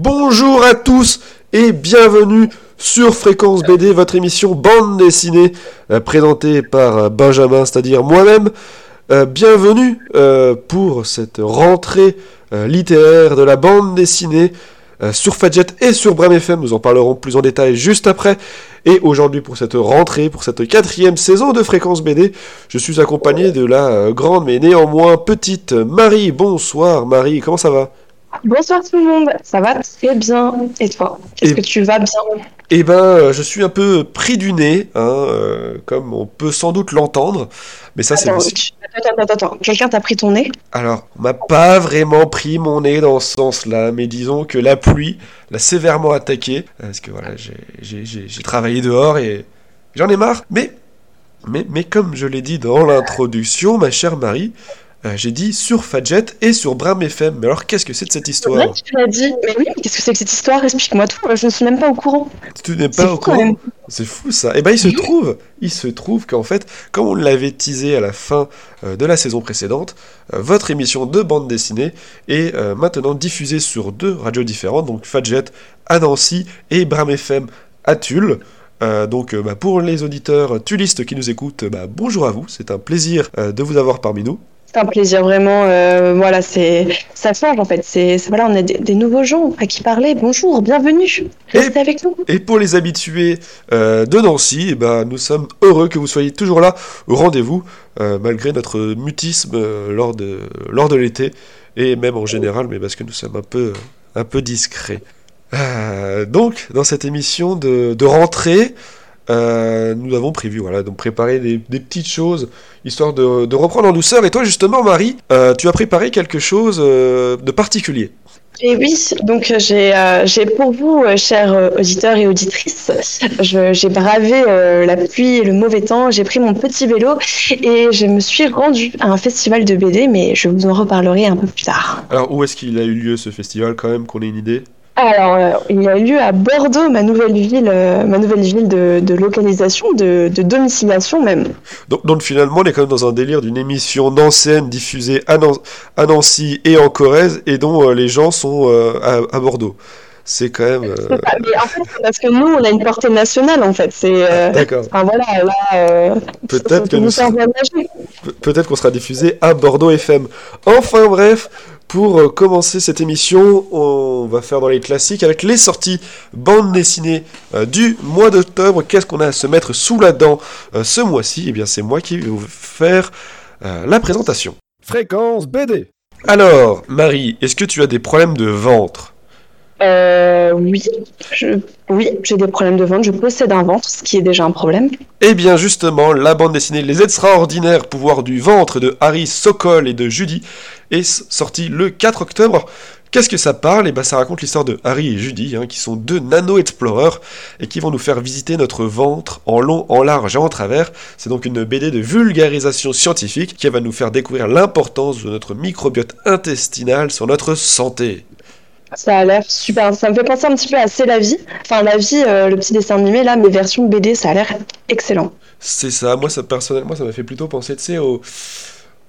Bonjour à tous et bienvenue sur Fréquence BD, votre émission bande dessinée euh, présentée par euh, Benjamin, c'est-à-dire moi-même. Euh, bienvenue pour cette rentrée littéraire de la bande dessinée sur Fadjet et sur Bram FM. Nous en parlerons plus en détail juste après. Et aujourd'hui, pour cette rentrée, pour cette quatrième saison de Fréquence BD, je suis accompagné de la grande mais néanmoins petite Marie. Bonsoir Marie, comment ça va? Bonsoir tout le monde, ça va très bien. Et toi, est-ce Et- que tu vas bien? Eh ben, euh, je suis un peu pris du nez, hein, euh, comme on peut sans doute l'entendre. Mais ça, c'est aussi... tu- attends, attends, attends, quelqu'un t'a pris ton nez? Alors, on m'a pas vraiment pris mon nez dans ce sens-là, mais disons que la pluie l'a sévèrement attaqué, parce que voilà, j'ai travaillé dehors et j'en ai marre. Mais, mais, mais comme je l'ai dit dans l'introduction, ma chère Marie, euh, j'ai dit sur Fadjet et sur Bram FM. Mais alors, qu'est-ce que c'est de cette histoire tu l'as dit. Mais oui, qu'est-ce que c'est que cette histoire Explique-moi tout, je ne suis même pas au courant. Tu n'es pas au courant. C'est fou ça. Et ben il se trouve, il se trouve qu'en fait, comme on l'avait teasé à la fin euh, de la saison précédente, euh, votre émission de bande dessinée est maintenant diffusée sur deux radios différentes, donc Fadjet à Nancy et Bram FM à Tulle. Euh, donc euh, bah, pour les auditeurs tulistes qui nous écoutent, bah, bonjour à vous, c'est un plaisir euh, de vous avoir parmi nous. C'est un plaisir vraiment. euh, voilà, c'est ça change en fait. C'est voilà, on a des, des nouveaux gens à qui parler. Bonjour, bienvenue. Restez avec nous. Et pour les habitués euh, de Nancy, eh ben, nous sommes heureux que vous soyez toujours là au rendez-vous, euh, malgré notre mutisme lors de, lors de l'été, et même en général, mais parce que nous sommes un peu, un peu discrets. Donc, dans cette émission de, de rentrée, euh, nous avons prévu voilà, donc préparer des, des petites choses, histoire de, de reprendre en douceur. Et toi, justement, Marie, euh, tu as préparé quelque chose euh, de particulier. Et oui, donc j'ai euh, pour vous, euh, chers auditeurs et auditrices, j'ai bravé euh, la pluie et le mauvais temps, j'ai pris mon petit vélo et je me suis rendue à un festival de BD, mais je vous en reparlerai un peu plus tard. Alors, où est-ce qu'il a eu lieu ce festival, quand même, qu'on ait une idée? Alors, euh, il a eu lieu à Bordeaux, ma nouvelle ville, euh, ma nouvelle ville de, de localisation, de, de domiciliation même. Donc, donc finalement, on est quand même dans un délire d'une émission nancéenne diffusée à, Nan- à Nancy et en Corrèze et dont euh, les gens sont à, à Bordeaux. C'est quand même... pas- Mais en fait, parce que nous, on a une portée nationale, en fait. C'est. euh, D'accord. Enfin voilà, là, Peut-être que nous Peut-être qu'on sera diffusé à Bordeaux FM. Enfin bref, pour euh, commencer cette émission, on va faire dans les classiques avec les sorties bande dessinée euh, du mois d'octobre. Qu'est-ce qu'on a à se mettre sous la dent euh, ce mois-ci? Eh bien, c'est moi qui vais vous faire la présentation. Fréquence BD. Alors, Marie, est-ce que tu as des problèmes de ventre? Euh, oui, je- oui, j'ai des problèmes de ventre. Je possède un ventre, ce qui est déjà un problème. Eh bien justement, la bande dessinée Les extraordinaires pouvoirs du ventre de Harry Sokol et de Judy est s- sortie le 4 octobre. Qu'est-ce que ça parle? Eh ben ça raconte l'histoire de Harry et Judy, hein, qui sont deux nano-explorers et qui vont nous faire visiter notre ventre en long, en large et en travers. C'est donc une BD de vulgarisation scientifique qui va nous faire découvrir l'importance de notre microbiote intestinal sur notre santé. Ça a l'air super. Ça me fait penser un petit peu à C'est la vie. Enfin, la vie, euh, le petit dessin animé, là, mes versions BD, ça a l'air excellent. C'est ça, moi ça personnellement ça m'a fait plutôt penser, tu sais, au...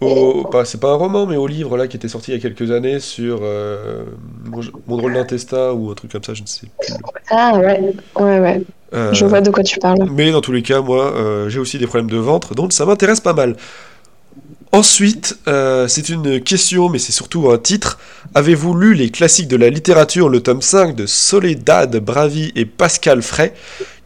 au pas- c'est pas un roman, mais au livre là qui était sorti il y a quelques années sur euh, mon, mon drôle d'intestin ou un truc comme ça, je ne sais plus. Ah ouais, ouais, ouais. Euh, Je vois de quoi tu parles. Mais dans tous les cas, moi euh, j'ai aussi des problèmes de ventre, donc ça m'intéresse pas mal. Ensuite, euh, c'est une question, mais c'est surtout un titre. Avez-vous lu les classiques de la littérature, le tome 5 de Soledad Bravi et Pascal Fray,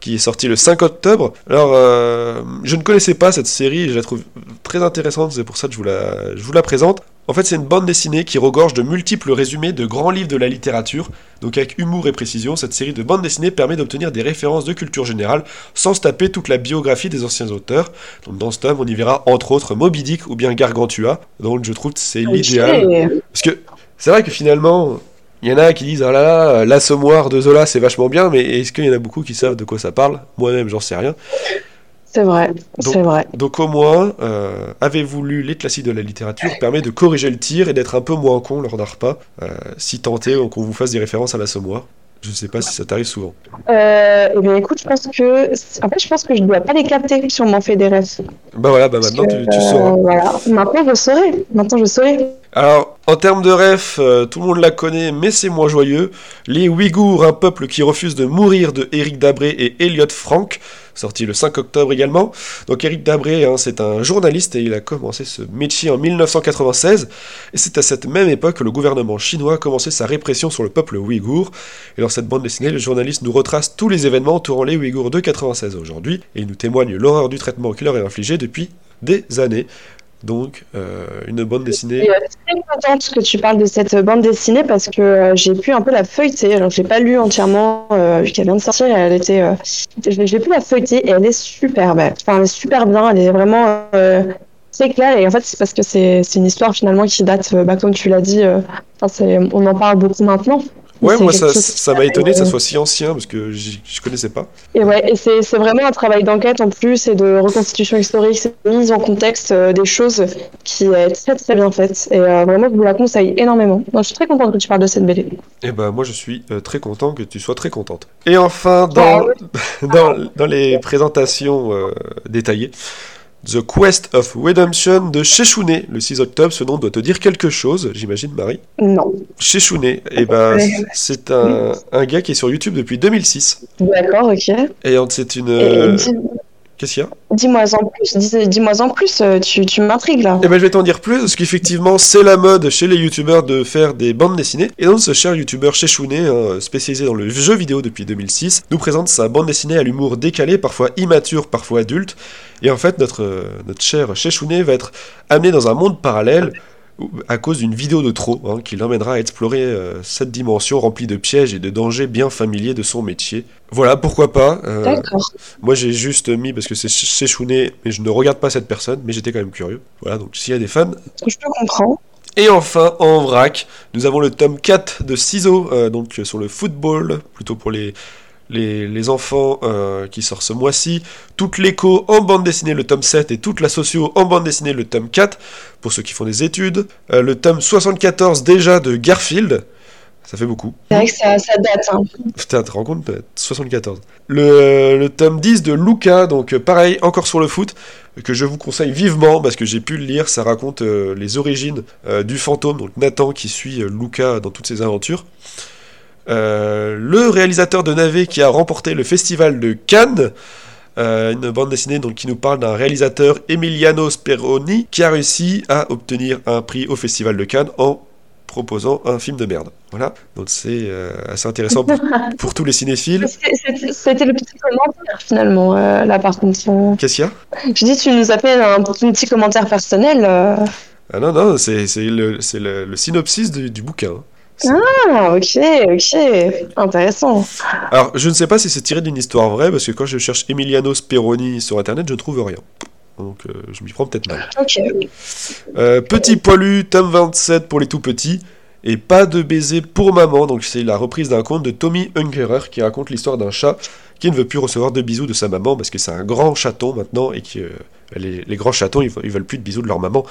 qui est sorti le 5 octobre Alors, euh, je ne connaissais pas cette série, je la trouve très intéressante, c'est pour ça que je vous la, je vous la présente. En fait, c'est une bande dessinée qui regorge de multiples résumés de grands livres de la littérature. Donc, avec humour et précision, cette série de bandes dessinées permet d'obtenir des références de culture générale sans se taper toute la biographie des anciens auteurs. Donc, dans ce tome, on y verra entre autres Moby Dick ou bien Gargantua. Donc, je trouve que c'est l'idéal. Parce que c'est vrai que finalement, il y en a qui disent Ah là là, l'assommoir de Zola c'est vachement bien, mais est-ce qu'il y en a beaucoup qui savent de quoi ça parle? Moi-même, j'en sais rien. C'est vrai, c'est vrai. Donc au moins, euh, avez-vous lu les classiques de la littérature permet de corriger le tir et d'être un peu moins con lors d'un repas, euh, si tenté qu'on vous fasse des références à l'assommoir? Je sais pas si ça t'arrive souvent. Euh, eh bien, écoute, je pense que, en fait, je pense que je dois pas les capter si on m'en fait des rêves. Bah voilà, bah maintenant tu, tu Euh, sauras. Voilà. Maintenant, je saurai. Maintenant, je saurai. Alors, en termes de ref, euh, tout le monde la connaît, mais c'est moins joyeux. Les Ouïghours, un peuple qui refuse de mourir de Éric Dabré et Elliot Frank, sorti le 5 octobre également. Donc Éric Dabré, hein, c'est un journaliste et il a commencé ce métier en 1996. Et c'est à cette même époque que le gouvernement chinois a commencé sa répression sur le peuple ouïghour. Et dans cette bande dessinée, le journaliste nous retrace tous les événements entourant les Ouïghours de 96 à aujourd'hui. Et il nous témoigne l'horreur du traitement qu'il leur est infligé depuis des années. Donc, euh, une bande dessinée. Je suis très contente que tu parles de cette bande dessinée parce que euh, j'ai pu un peu la feuilleter. Alors, je l'ai pas lu entièrement euh, vu qu'elle vient de sortir. Elle était, euh, j'ai pu la feuilleter et elle est super belle. Enfin, elle est super bien. Elle est vraiment euh, très claire. Et en fait, c'est parce que c'est une histoire finalement qui date, euh, bah, comme tu l'as dit. euh, on en parle beaucoup maintenant. Ouais, moi ça ça m'a étonné que ça soit si ancien parce que je connaissais pas. Et ouais, et c'est vraiment un travail d'enquête en plus et de reconstitution historique, c'est mise en contexte euh, des choses qui est très très bien faite. Et euh, vraiment, je vous la conseille énormément. Donc, je suis très contente que tu parles de cette BD. Et ben moi je suis euh, très content que tu sois très contente. Et enfin dans dans, dans les présentations euh, détaillées, The Quest of Redemption de Sheshune le 6 octobre, ce nom doit te dire quelque chose, j'imagine Marie. Non. Sheshune, et ben c'est un, un gars qui est sur YouTube depuis 2006 D'accord, ok. Et, c'est une et euh, qu'est-ce qu'il y a? Dis-moi en plus, dis- dis-moi en plus, euh, tu, tu m'intrigues là. Eh ben, je vais t'en dire plus, parce qu'effectivement, c'est la mode chez les youtubeurs de faire des bandes dessinées. Et donc, ce cher youtubeur Sheshune, hein, spécialisé dans le jeu vidéo depuis 2006, nous présente sa bande dessinée à l'humour décalé, parfois immature, parfois adulte. Et en fait, notre, euh, notre cher Sheshune va être amené dans un monde parallèle à cause d'une vidéo de trop, hein, qui l'emmènera à explorer euh, cette dimension remplie de pièges et de dangers bien familiers de son métier. Voilà, pourquoi pas. euh, D'accord. moi, j'ai juste mis parce que c'est Sheshune, mais je ne regarde pas cette personne, mais j'étais quand même curieux. Voilà, donc s'il y a des fans. Je te comprends. Et enfin, en vrac, nous avons le tome 4 de Ciseaux, euh, donc sur le football, plutôt pour les, les, les enfants euh, qui sort ce mois-ci. Toute l'écho en bande dessinée, le tome 7, et toute la socio en bande dessinée, le tome 4, pour ceux qui font des études. Euh, le tome 74 déjà de Garfield. Ça fait beaucoup. C'est vrai que ça, ça date. Hein. Putain, tu te rends compte euh, 74. Le, le tome 10 de Luca, donc euh, pareil, encore sur le foot, que je vous conseille vivement parce que j'ai pu le lire. Ça raconte euh, les origines euh, du fantôme, donc Nathan qui suit euh, Luca dans toutes ses aventures. Euh, le réalisateur de Navet qui a remporté le festival de Cannes. Euh, une bande dessinée donc, qui nous parle d'un réalisateur Emiliano Speroni qui a réussi à obtenir un prix au festival de Cannes en proposant un film de merde. Voilà, donc c'est euh, assez intéressant pour, pour tous les cinéphiles. C'était le petit commentaire finalement, là par contre. Qu'est-ce qu'il y a? Je dis, tu nous as fait un, un petit commentaire personnel. Ah non, non, c'est le, le, le synopsis du, du bouquin. Ah, ok, ok. Intéressant. Alors, je ne sais pas si c'est tiré d'une histoire vraie, parce que quand je cherche Emiliano Speroni sur internet, je ne trouve rien. Donc, euh, je m'y prends peut-être mal. Ok. Euh, petit poilu, tome 27 pour les tout petits, et pas de baiser pour maman. Donc, c'est la reprise d'un conte de Tommy Ungerer qui raconte l'histoire d'un chat qui ne veut plus recevoir de bisous de sa maman parce que c'est un grand chaton maintenant et que euh, les, les grands chatons ils, ils veulent plus de bisous de leur maman.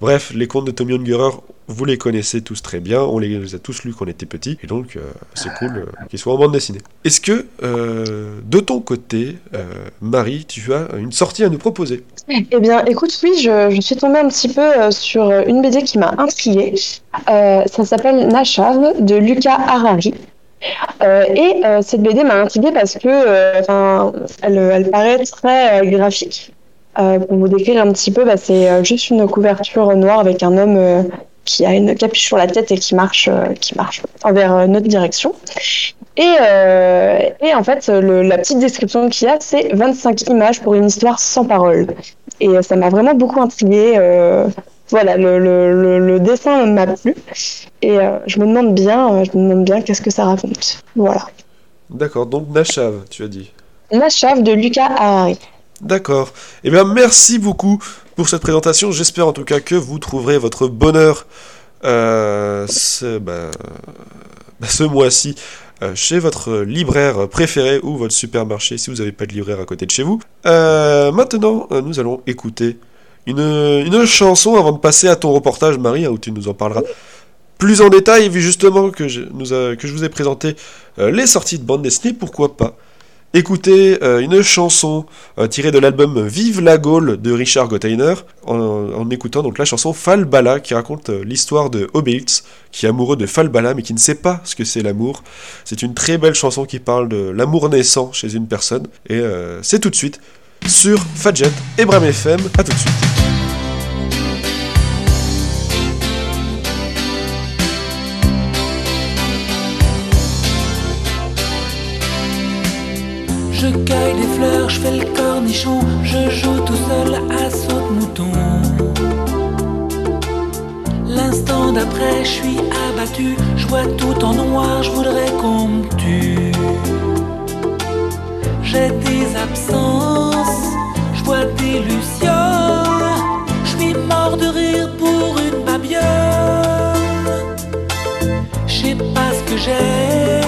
Bref, les contes de Tommy Ungerer, vous les connaissez tous très bien, on les a tous lus quand on était petits, et donc euh, c'est cool euh, qu'ils soient en bande dessinée. Est-ce que, euh, de ton côté, euh, Marie, tu as une sortie à nous proposer? Eh bien, écoute, oui, je, je suis tombée un petit peu euh, sur une BD qui m'a intriguée. Euh, ça s'appelle Nashav de Lucas Harari. Euh, et euh, cette BD m'a intriguée parce que, euh, enfin, elle, elle paraît très euh, graphique. Euh, pour vous décrire un petit peu, bah, c'est euh, juste une couverture noire avec un homme euh, qui a une capuche sur la tête et qui marche, euh, qui marche envers notre direction. Et, et en fait, le- la petite description qu'il y a, c'est 25 images pour une histoire sans parole. Et ça m'a vraiment beaucoup intriguée. voilà, le, le, le, le dessin m'a plu. Et je me demande bien, je me demande bien qu'est-ce que ça raconte. Voilà. D'accord, donc Nashav, tu as dit. La chave de Lucas Harari. D'accord. Eh bien, merci beaucoup pour cette présentation. J'espère en tout cas que vous trouverez votre bonheur euh, ce, bah, bah, ce mois-ci euh, chez votre libraire préféré ou votre supermarché si vous n'avez pas de libraire à côté de chez vous. Euh, maintenant, nous allons écouter une, chanson avant de passer à ton reportage, Marie, hein, où tu nous en parleras plus en détail, vu justement que je, vous ai présenté les sorties de bande dessinée, pourquoi pas? Écouter euh, une chanson euh, tirée de l'album Vive la Gaule de Richard Gotteiner en, écoutant donc la chanson Falbala qui raconte euh, l'histoire de Obelix qui est amoureux de Falbala mais qui ne sait pas ce que c'est l'amour. C'est une très belle chanson qui parle de l'amour naissant chez une personne et c'est tout de suite sur Fadjet et Bram FM. À tout de suite. Je joue tout seul à saute-mouton. L'instant d'après, je suis abattu, je vois tout en noir, je voudrais qu'on me tue. J'ai des absences, je vois des lucioles, je suis mort de rire pour une babiole. Je sais pas ce que j'ai,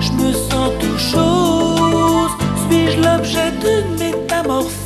je me sens tout chaud suis-je l'objet d'une métamorphose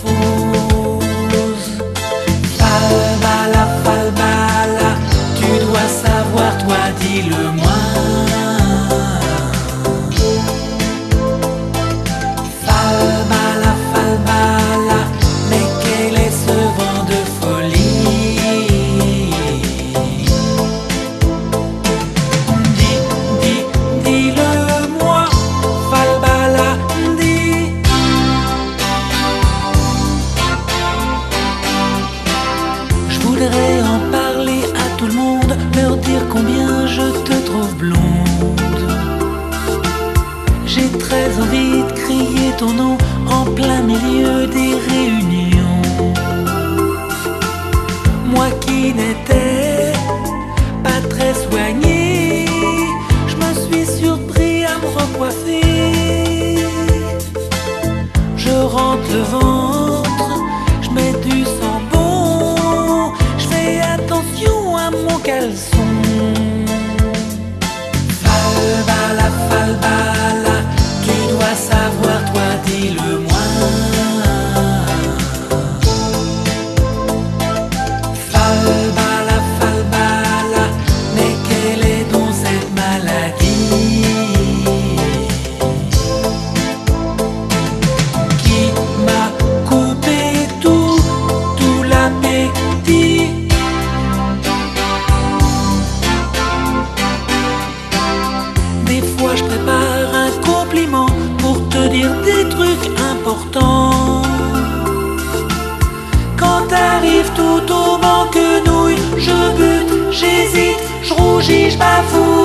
je bafouille,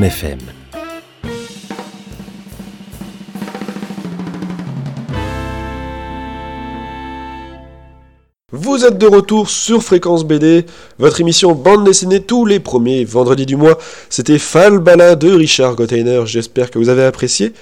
FM. Vous êtes de retour sur Fréquence BD, votre émission bande dessinée tous les premiers vendredis du mois. C'était Falbala de Richard Gotteiner, j'espère que vous avez apprécié.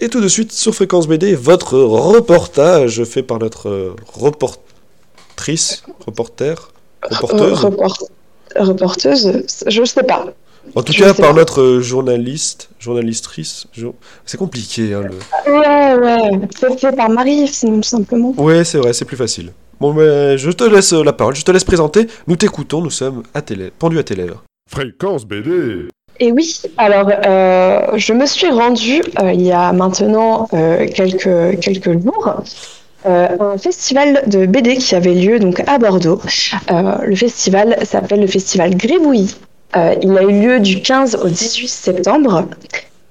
Et tout de suite sur Fréquence BD, votre reportage fait par notre euh, reportrice, reporter, reporteuse. Euh, report- reporteuse, je sais pas. En tout je cas, par pas. notre euh, journaliste, journalistrice. jo- C'est compliqué, hein, le... Ouais, ouais, c'est fait par Marie, sinon tout simplement. Ouais, c'est vrai, c'est plus facile. Bon, mais je te laisse euh, la parole, je te laisse présenter. Nous t'écoutons, nous sommes à lèvres- pendus à tes lèvres. Fréquence BD Et oui, alors je me suis rendue il y a maintenant quelques, quelques jours euh, un festival de BD qui avait lieu donc à Bordeaux. Euh, le festival s'appelle le festival Gribouillis. Euh, il a eu lieu du 15 au 18 septembre.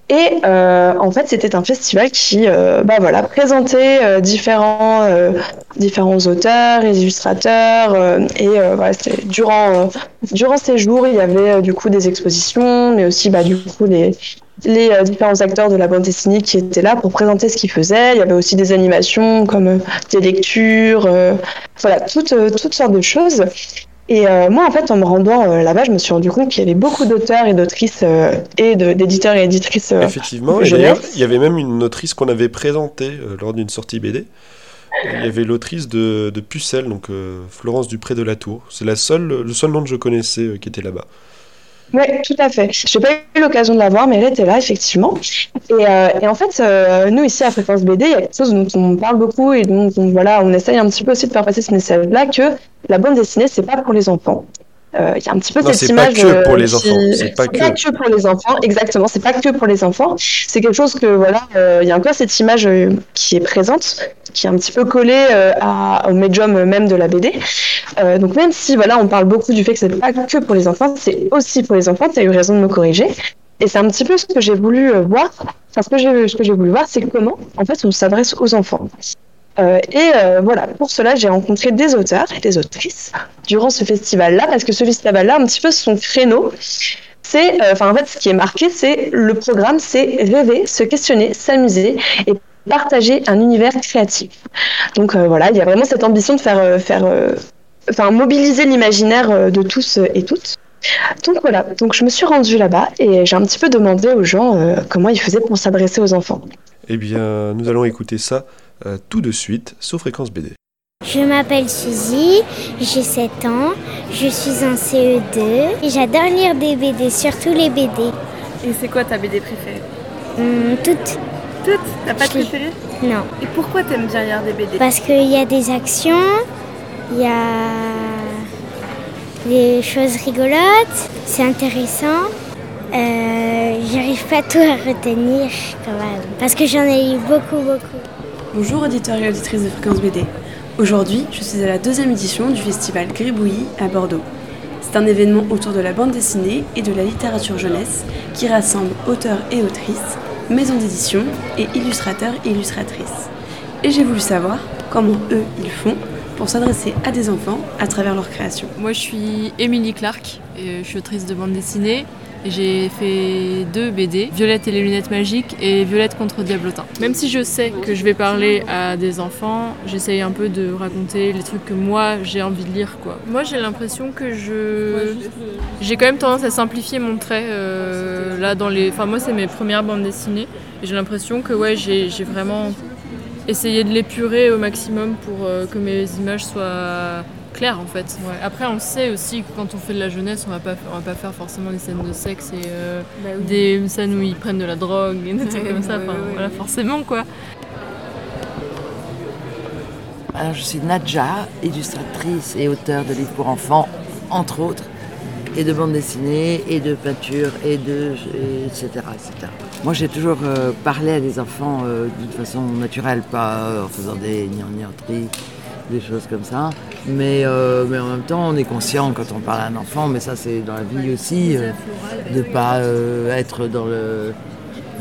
Et en fait, c'était un festival qui bah voilà, présentait différents, différents auteurs illustrateurs. et voilà, durant, durant ces jours, il y avait du coup des expositions, mais aussi bah, du coup les, les euh, différents acteurs de la bande dessinée qui étaient là pour présenter ce qu'ils faisaient. Il y avait aussi des animations comme euh, des lectures, euh, voilà, toutes, toutes sortes de choses. Et moi, en fait, en me rendant là-bas, je me suis rendu compte qu'il y avait beaucoup d'auteurs et d'autrices et d'éditeurs et éditrices. Effectivement, et d'ailleurs, il y avait même une autrice qu'on avait présentée lors d'une sortie BD. Il y avait l'autrice de, de, Pucelle, donc Florence Dupré de la Tour. C'est la seule, le seul nom que je connaissais qui était là-bas. Oui, tout à fait. Je n'ai pas eu l'occasion de la voir, mais elle était là, effectivement. Et, euh, et en fait, euh, nous, ici, à Fréquence BD, il y a quelque chose dont on parle beaucoup et dont on, voilà, on essaye un petit peu aussi de faire passer ce message-là que la bande dessinée, c'est pas pour les enfants. Euh, il y a un petit peu cette image. C'est pas que pour les enfants. C'est pas, que... pour les enfants, exactement. C'est pas que pour les enfants. C'est quelque chose que voilà, il y a encore cette image qui est présente, qui est un petit peu collée à, au médium même de la BD. donc même si voilà, on parle beaucoup du fait que c'est pas que pour les enfants, c'est aussi pour les enfants. Tu as eu raison de me corriger. Et c'est un petit peu ce que j'ai voulu voir. Enfin, ce que j'ai voulu voir, c'est comment en fait on s'adresse aux enfants. Euh, et euh, voilà, pour cela, j'ai rencontré des auteurs et des autrices durant ce festival-là, parce que ce festival-là, un petit peu son créneau, c'est, euh, enfin en fait, ce qui est marqué, c'est le programme, c'est rêver, se questionner, s'amuser et partager un univers créatif. Donc voilà, il y a vraiment cette ambition de faire, faire, enfin mobiliser l'imaginaire de tous et toutes. Donc voilà, donc je me suis rendue là-bas et j'ai un petit peu demandé aux gens comment ils faisaient pour s'adresser aux enfants. Eh bien, nous allons écouter ça euh, tout de suite sur Fréquence BD. Je m'appelle Suzy, j'ai 7 ans, je suis en CE2 et j'adore lire des BD, surtout les BD. Et c'est quoi ta BD préférée? Hum, Toutes. Toutes? T'as pas de préférée? Non. Et pourquoi t'aimes bien lire des BD Parce qu'il y a des actions, il y a des choses rigolotes, c'est intéressant. Euh, J'arrive pas tout à retenir quand même, parce que j'en ai lu beaucoup, beaucoup. Bonjour auditeurs et auditrices de Fréquence BD. Aujourd'hui, je suis à la deuxième édition du festival Gribouillis à Bordeaux. C'est un événement autour de la bande dessinée et de la littérature jeunesse qui rassemble auteurs et autrices, maisons d'édition et illustrateurs et illustratrices. Et j'ai voulu savoir comment eux ils font pour s'adresser à des enfants à travers leur création. Moi je suis Émilie Clark, et je suis autrice de bande dessinée j'ai fait deux BD, Violette et les lunettes magiques et Violette contre Diablotin. Même si je sais que je vais parler à des enfants, j'essaye un peu de raconter les trucs que moi j'ai envie de lire. Quoi. Moi j'ai l'impression que je... J'ai quand même tendance à simplifier mon trait. Euh, là, dans les... Enfin moi c'est mes premières bandes dessinées. Et j'ai l'impression que ouais, j'ai vraiment essayé de l'épurer au maximum pour euh, que mes images soient clair en fait. Après, on sait aussi que quand on fait de la jeunesse, on va pas, on va pas faire forcément des scènes de sexe et euh, bah des scènes où ils prennent de la drogue et des trucs comme ça. voilà, forcément quoi. Alors, je suis Nadja, illustratrice et auteure de livres pour enfants, entre autres, et de bandes dessinées, et de peinture, et de. etc. etc. Moi, j'ai toujours euh, parlé à des enfants euh, d'une façon naturelle, pas en faisant des gnangnateries des choses comme ça. Mais, euh, mais en même temps, on est conscient quand on parle à un enfant, mais ça c'est dans la vie aussi, euh, de ne pas euh, être dans, le,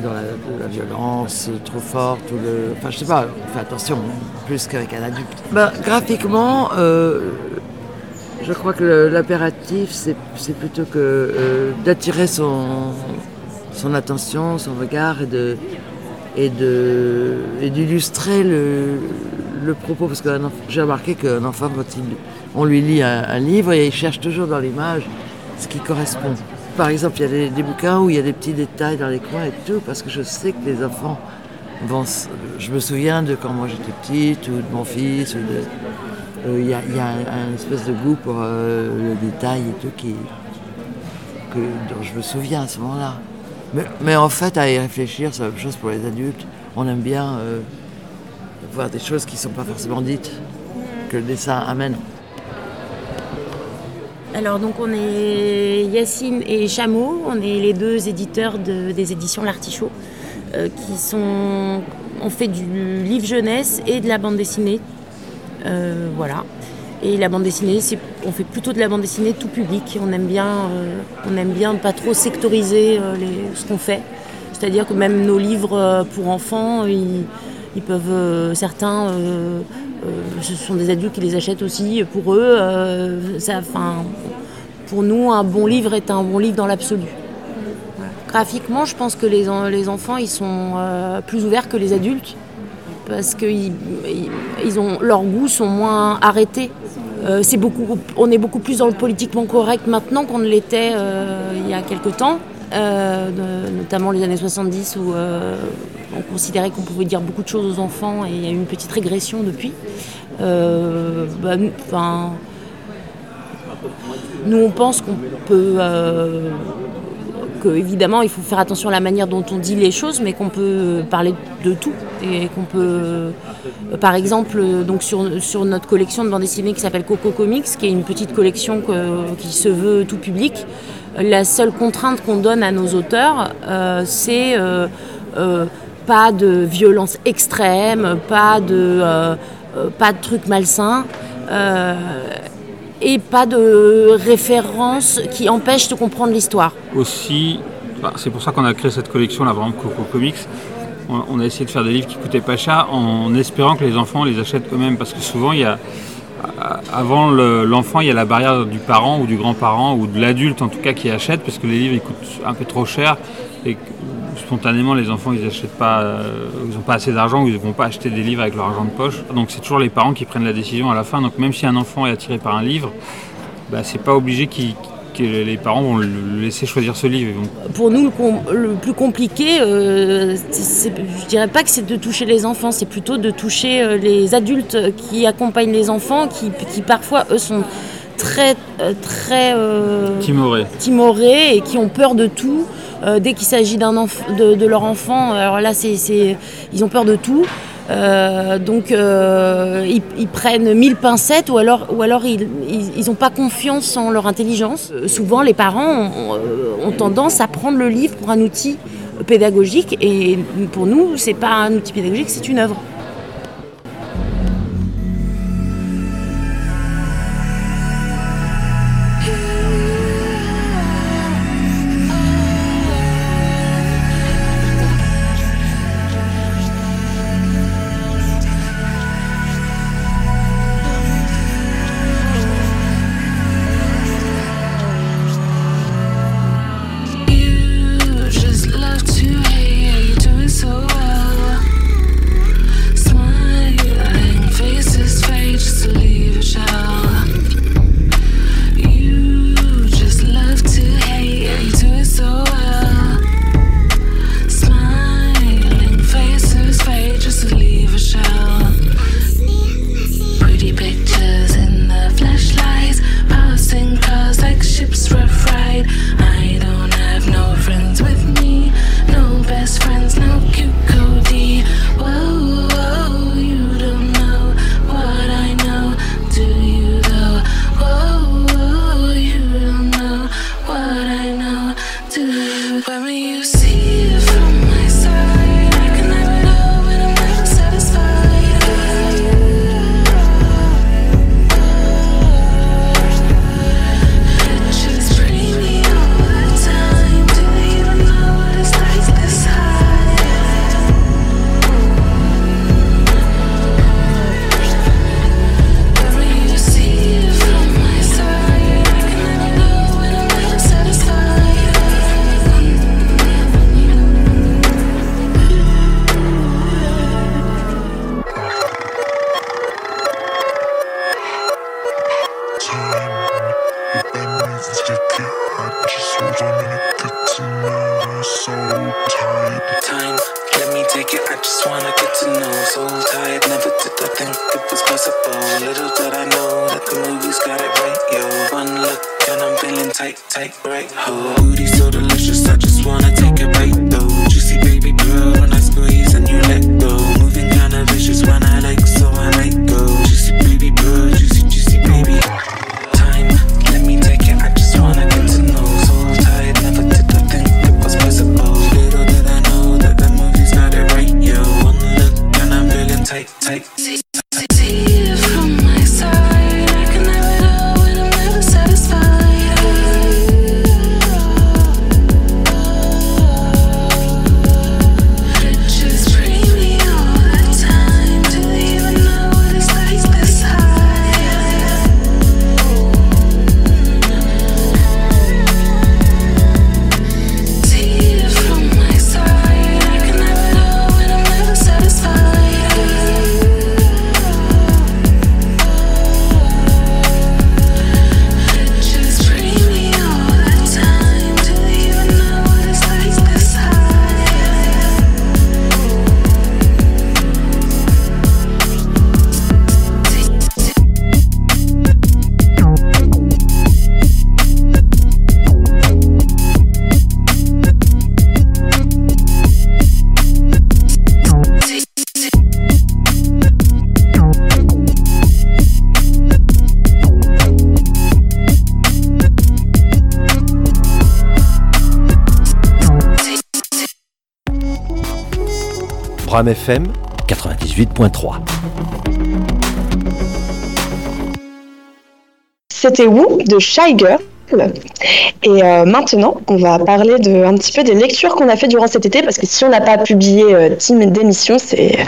dans la, violence trop forte. Ou le, enfin, je sais pas, on fait attention, plus qu'avec un adulte. Ben, graphiquement, je crois que l'impératif, c'est plutôt que d'attirer son, son attention, son regard et de et d'illustrer le, le propos, parce que j'ai remarqué qu'un enfant, quand on lui lit un, livre, il cherche toujours dans l'image ce qui correspond. Par exemple, il y a des, bouquins où il y a des petits détails dans les coins et tout, parce que je sais que les enfants vont. Je me souviens de quand moi j'étais petite, ou de mon fils, ou de. Euh, il y, a, un, espèce de goût pour euh, le détail et tout que, dont je me souviens à ce moment-là. Mais, en fait, à y réfléchir, c'est la même chose pour les adultes. On aime bien euh, voir des choses qui ne sont pas forcément dites, que le dessin amène. Alors donc on est Yacine et Chameau, on est les deux éditeurs des éditions L'Artichaut, euh, qui sont, on fait du livre jeunesse et de la bande dessinée, euh, voilà. Et la bande dessinée, on fait plutôt de la bande dessinée tout public. On aime bien, euh, on aime bien pas trop sectoriser ce qu'on fait. C'est-à-dire que même nos livres pour enfants, ils, peuvent certains euh, ce sont des adultes qui les achètent aussi. Pour eux, euh, pour nous, un bon livre est un bon livre dans l'absolu. Graphiquement, je pense que les, enfants ils sont euh, plus ouverts que les adultes parce que ils, leurs goûts sont moins arrêtés. on est beaucoup plus dans le politiquement correct maintenant qu'on ne l'était il y a quelque temps, notamment les années 70 où on considérait qu'on pouvait dire beaucoup de choses aux enfants et il y a eu une petite régression depuis. Euh, bah, nous, on pense qu'on peut. Euh, évidemment, il faut faire attention à la manière dont on dit les choses, mais qu'on peut parler de tout. Et qu'on peut. Euh, par exemple, donc sur, sur notre collection de bande dessinée qui s'appelle Coco Comics, qui est une petite collection qui se veut tout public, la seule contrainte qu'on donne à nos auteurs, c'est pas de violence extrême, pas de, euh, euh, trucs malsains euh, et pas de références qui empêchent de comprendre l'histoire. Aussi, c'est pour ça qu'on a créé cette collection là, vraiment Coco Comics. On, a essayé de faire des livres qui coûtaient pas cher en espérant que les enfants les achètent eux-mêmes parce que souvent il y a avant l'enfant, il y a la barrière du parent ou du grand-parent ou de l'adulte en tout cas qui achète parce que les livres ils coûtent un peu trop cher spontanément, les enfants, ils pas, euh, ils n'ont pas assez d'argent ou ils ne vont pas acheter des livres avec leur argent de poche. Donc c'est toujours les parents qui prennent la décision à la fin. Donc même si un enfant est attiré par un livre, bah, c'est pas obligé que les parents vont le laisser choisir ce livre. Pour nous, le, plus compliqué, euh, je dirais pas que c'est de toucher les enfants, c'est plutôt de toucher euh, les adultes qui accompagnent les enfants, qui parfois, eux, sont très, euh, timorés. timorés et qui ont peur de tout. Euh, dès qu'il s'agit d'un de, de, leur enfant, alors là, c'est, ils ont peur de tout. Euh, donc euh, ils, prennent mille pincettes ou alors, ou alors ils n'ont pas confiance en leur intelligence. souvent les parents ont, ont, tendance à prendre le livre pour un outil pédagogique et pour nous c'est pas un outil pédagogique, c'est une œuvre. Bram FM 98.3. C'était Woo de Shy Girl. Et euh, maintenant, on va parler de, un petit peu des lectures qu'on a fait durant cet été, parce que si on n'a pas publié euh, team d'émission, c'est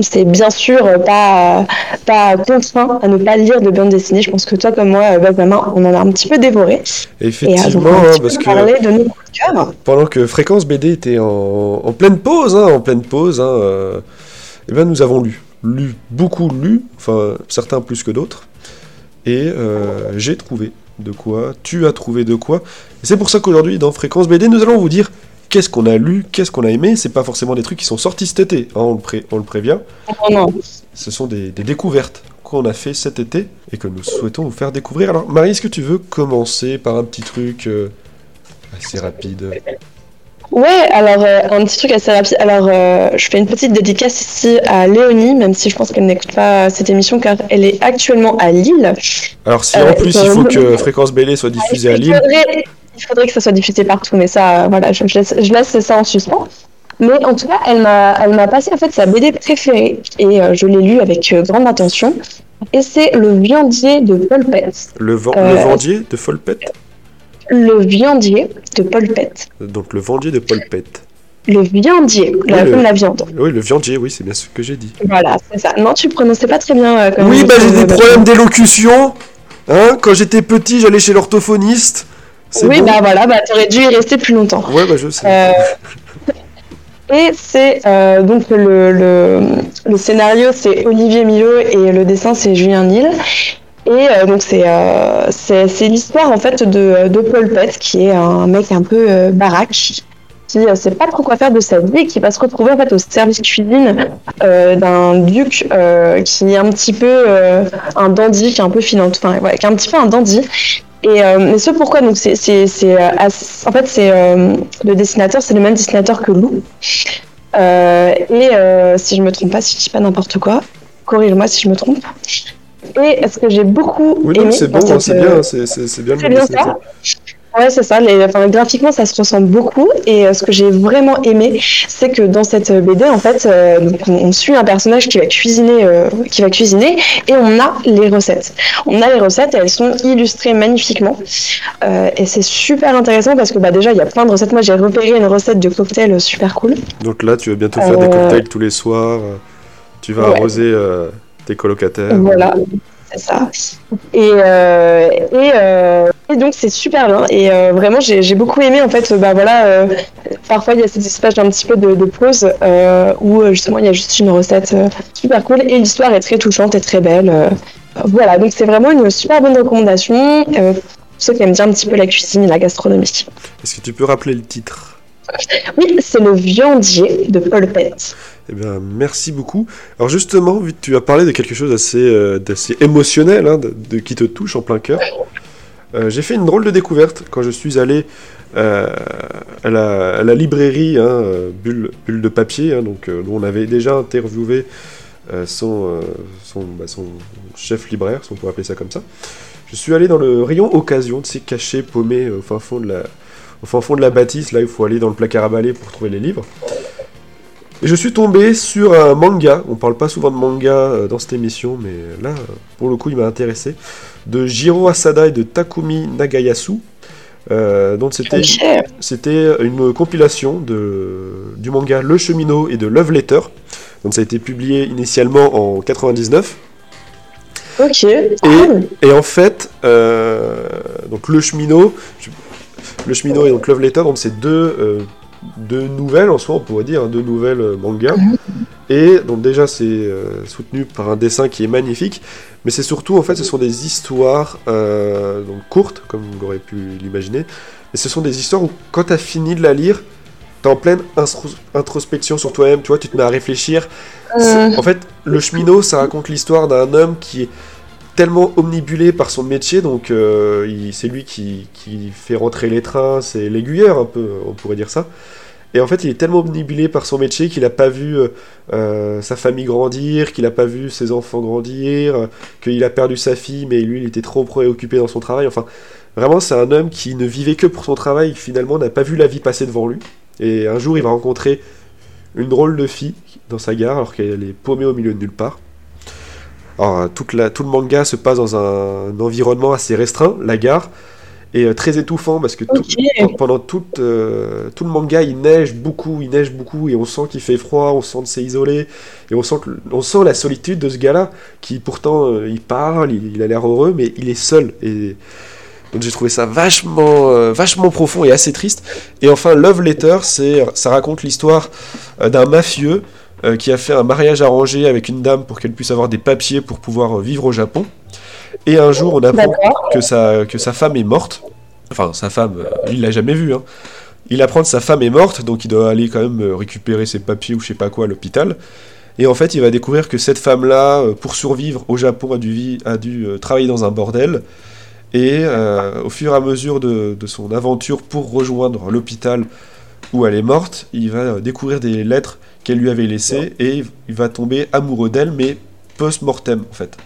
c'est bien sûr pas pas contraint à ne pas lire de bande dessinée. Je pense que toi comme moi, euh, Benjamin, on en a un petit peu dévoré. Effectivement, hein, parce que de nos pendant que Fréquence BD était en, en pleine pause, hein, en pleine pause, hein, euh, eh ben nous avons lu, lu beaucoup lu, enfin certains plus que d'autres, et euh, j'ai trouvé de quoi, tu as trouvé de quoi. Et c'est pour ça qu'aujourd'hui, dans Fréquence BD, nous allons vous dire qu'est-ce qu'on a lu, qu'est-ce qu'on a aimé. C'est pas forcément des trucs qui sont sortis cet été, hein, on, le pré- on le prévient. Non, Ce sont des, des découvertes qu'on a fait cet été et que nous souhaitons vous faire découvrir. Alors, Marie, est-ce que tu veux commencer par un petit truc euh, assez rapide? Ouais, alors euh, un petit truc assez rapide. Alors, euh, je fais une petite dédicace ici à Léonie, même si je pense qu'elle n'écoute pas cette émission car elle est actuellement à Lille. Alors, si en plus il faut que Fréquence BD soit diffusée à Il Lille, il faudrait que ça soit diffusé partout, mais ça, euh, voilà, je, je laisse, je laisse ça en suspens. Mais en tout cas, elle m'a, elle m'a passé en fait sa BD préférée et euh, je l'ai lu avec euh, grande attention. Et c'est Le Viandier de Paul Pett. le, vent- Euh, le vendier de Folpette. Le Viandier de Paul Pett. Donc, le vendier de Polpette. Le Viandier, la, le- comme la viande. Oui, le viandier, oui, c'est bien ce que j'ai dit. Voilà, c'est ça. Non, tu prononçais pas très bien. quand Oui, bah j'ai des problèmes d'élocution. Hein, quand j'étais petit, j'allais chez l'orthophoniste. Oui, bon. bah voilà, bah t'aurais dû y rester plus longtemps. Ouais, bah je sais. Euh, et c'est euh, donc le, le, le scénario, c'est Olivier Millot et le dessin, c'est Julien Nil. Et euh, donc c'est l'histoire en fait de, de Paul Pett, qui est un mec un peu baraque, qui euh, sait pas trop quoi faire de sa vie, et qui va se retrouver en fait au service cuisine euh, d'un duc euh, qui est un petit peu euh, un dandy, qui est un peu filant, enfin ouais, qui est un petit peu un dandy. Et euh, mais ce pourquoi donc c'est c'est c'est euh, en fait c'est euh, le dessinateur c'est le même dessinateur que Lou. Euh, et euh, si je me trompe pas, si je dis pas n'importe quoi, corrige-moi si je me trompe. Et ce que j'ai beaucoup Oui, aimé c'est bon, hein, c'est euh, bien, c'est- c'est c'est bien c'est bien dessinateur. ça. Ouais, c'est ça. Les, enfin, graphiquement, ça se ressemble beaucoup. Et euh, ce que j'ai vraiment aimé, c'est que dans cette BD, en fait, euh, donc, on, on suit un personnage qui va cuisiner, euh, qui va cuisiner, et on a les recettes. On a les recettes et elles sont illustrées magnifiquement. Et c'est super intéressant parce que bah, déjà, il y a plein de recettes. Moi, j'ai repéré une recette de cocktail super cool. Donc là, tu vas bientôt faire des cocktails tous les soirs. Tu vas Ouais. arroser tes colocataires. Voilà, ça. Et, euh, et, euh, et donc c'est super bien. Et euh, vraiment, j'ai beaucoup aimé en fait. Bah voilà, parfois il y a cette espèce d'un petit peu de, de pause où justement il y a juste une recette super cool et l'histoire est très touchante et très belle. voilà, donc c'est vraiment une super bonne recommandation. Pour ceux qui aiment bien un petit peu la cuisine et la gastronomie. Est-ce que tu peux rappeler le titre? Oui, c'est le viandier de Paul Pett. Eh bien, merci beaucoup. Alors justement, tu as parlé de quelque chose d'assez euh, émotionnel, hein, de, qui te touche en plein cœur, euh, j'ai fait une drôle de découverte quand je suis allé euh, à, la, librairie hein, Bulle, de papier, hein, donc, dont on avait déjà interviewé bah, son chef libraire, si on pourrait appeler ça comme ça. Je suis allé dans le rayon occasion, de ces cachets paumés au fond de la, au fin fond de la bâtisse, là il faut aller dans le placard à balai pour trouver les livres. Et je suis tombé sur un manga, on parle pas souvent de manga euh, dans cette émission, mais là, euh, pour le coup, il m'a intéressé, de Jiro Asada et de Takumi Nagayasu. Euh, donc c'était une compilation de, du manga Le Cheminot et de Love Letter. Donc ça a été publié initialement en 99. Ok. Et, cool. et en fait, euh, donc le cheminot, je- le cheminot et donc Love Letter, donc c'est deux, euh, deux nouvelles en soi, on pourrait dire, hein, deux nouvelles euh, mangas. Et donc déjà c'est euh, soutenu par un dessin qui est magnifique, mais c'est surtout en fait ce sont des histoires euh, donc courtes, comme vous l'aurez pu l'imaginer. Et ce sont des histoires où quand tu as fini de la lire, tu es en pleine introspection sur toi-même, tu vois, tu te mets à réfléchir. En fait, le cheminot, ça raconte l'histoire d'un homme qui est tellement omnibulé par son métier, donc euh, c'est lui qui, qui fait rentrer les trains, c'est l'aiguilleur un peu, on pourrait dire ça. Et en fait, il est tellement omnibulé par son métier qu'il n'a pas vu euh, euh, sa famille grandir, qu'il n'a pas vu ses enfants grandir, qu'il a perdu sa fille, mais lui, il était trop préoccupé dans son travail. Enfin, vraiment, c'est un homme qui ne vivait que pour son travail, finalement, n'a pas vu la vie passer devant lui. Et un jour, il va rencontrer une drôle de fille dans sa gare, alors qu'elle est paumée au milieu de nulle part. Alors, euh, toute la, tout le manga se passe dans un, environnement assez restreint, la gare, et euh, très étouffant parce que tout- pendant tout, euh, tout le manga, il neige beaucoup, il neige beaucoup, et on sent qu'il fait froid, on sent que c'est isolé, et on sent, que, on sent la solitude de ce gars-là, qui pourtant, euh, il parle, il, il a l'air heureux, mais il est seul. Et donc j'ai trouvé ça vachement, euh, vachement profond et assez triste. Et enfin, Love Letter, c'est, ça raconte l'histoire d'un mafieux euh, qui a fait un mariage arrangé avec une dame pour qu'elle puisse avoir des papiers pour pouvoir euh, vivre au Japon. Et un jour, on apprend que sa, que sa femme est morte. Enfin, sa femme, euh, il l'a jamais vue. Hein. Il apprend que sa femme est morte, donc il doit aller quand même récupérer ses papiers ou je sais pas quoi à l'hôpital. Et en fait, il va découvrir que cette femme-là, pour survivre au Japon, a dû, a dû travailler dans un bordel. Et euh, au fur et à mesure de, de son aventure pour rejoindre l'hôpital où elle est morte, il va découvrir des lettres qu'elle lui avait laissées et il va tomber amoureux d'elle, mais post-mortem en fait.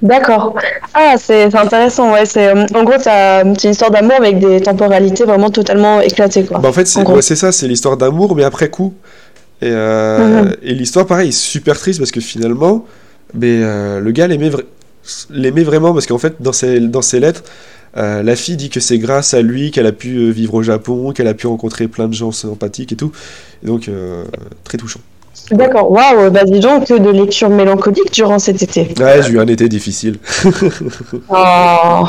D'accord. Ah, c'est c'est intéressant, ouais. C'est, euh, en gros, t'as c'est une histoire d'amour avec des temporalités vraiment totalement éclatées, quoi. Bah, en fait, c'est En gros. ouais, c'est ça, c'est l'histoire d'amour, mais après coup. Et, euh, Mhm. et l'histoire, pareil, est super triste parce que finalement, mais, euh, le gars l'aimait vra- l'aimait vraiment parce qu'en fait, dans ses, dans ses lettres, euh, la fille dit que c'est grâce à lui qu'elle a pu euh, vivre au Japon, qu'elle a pu rencontrer plein de gens sympathiques et tout. Et donc, euh, très touchant. D'accord. Waouh, bah dis donc de lecture mélancolique durant cet été. Ouais, j'ai eu un été difficile. Oh.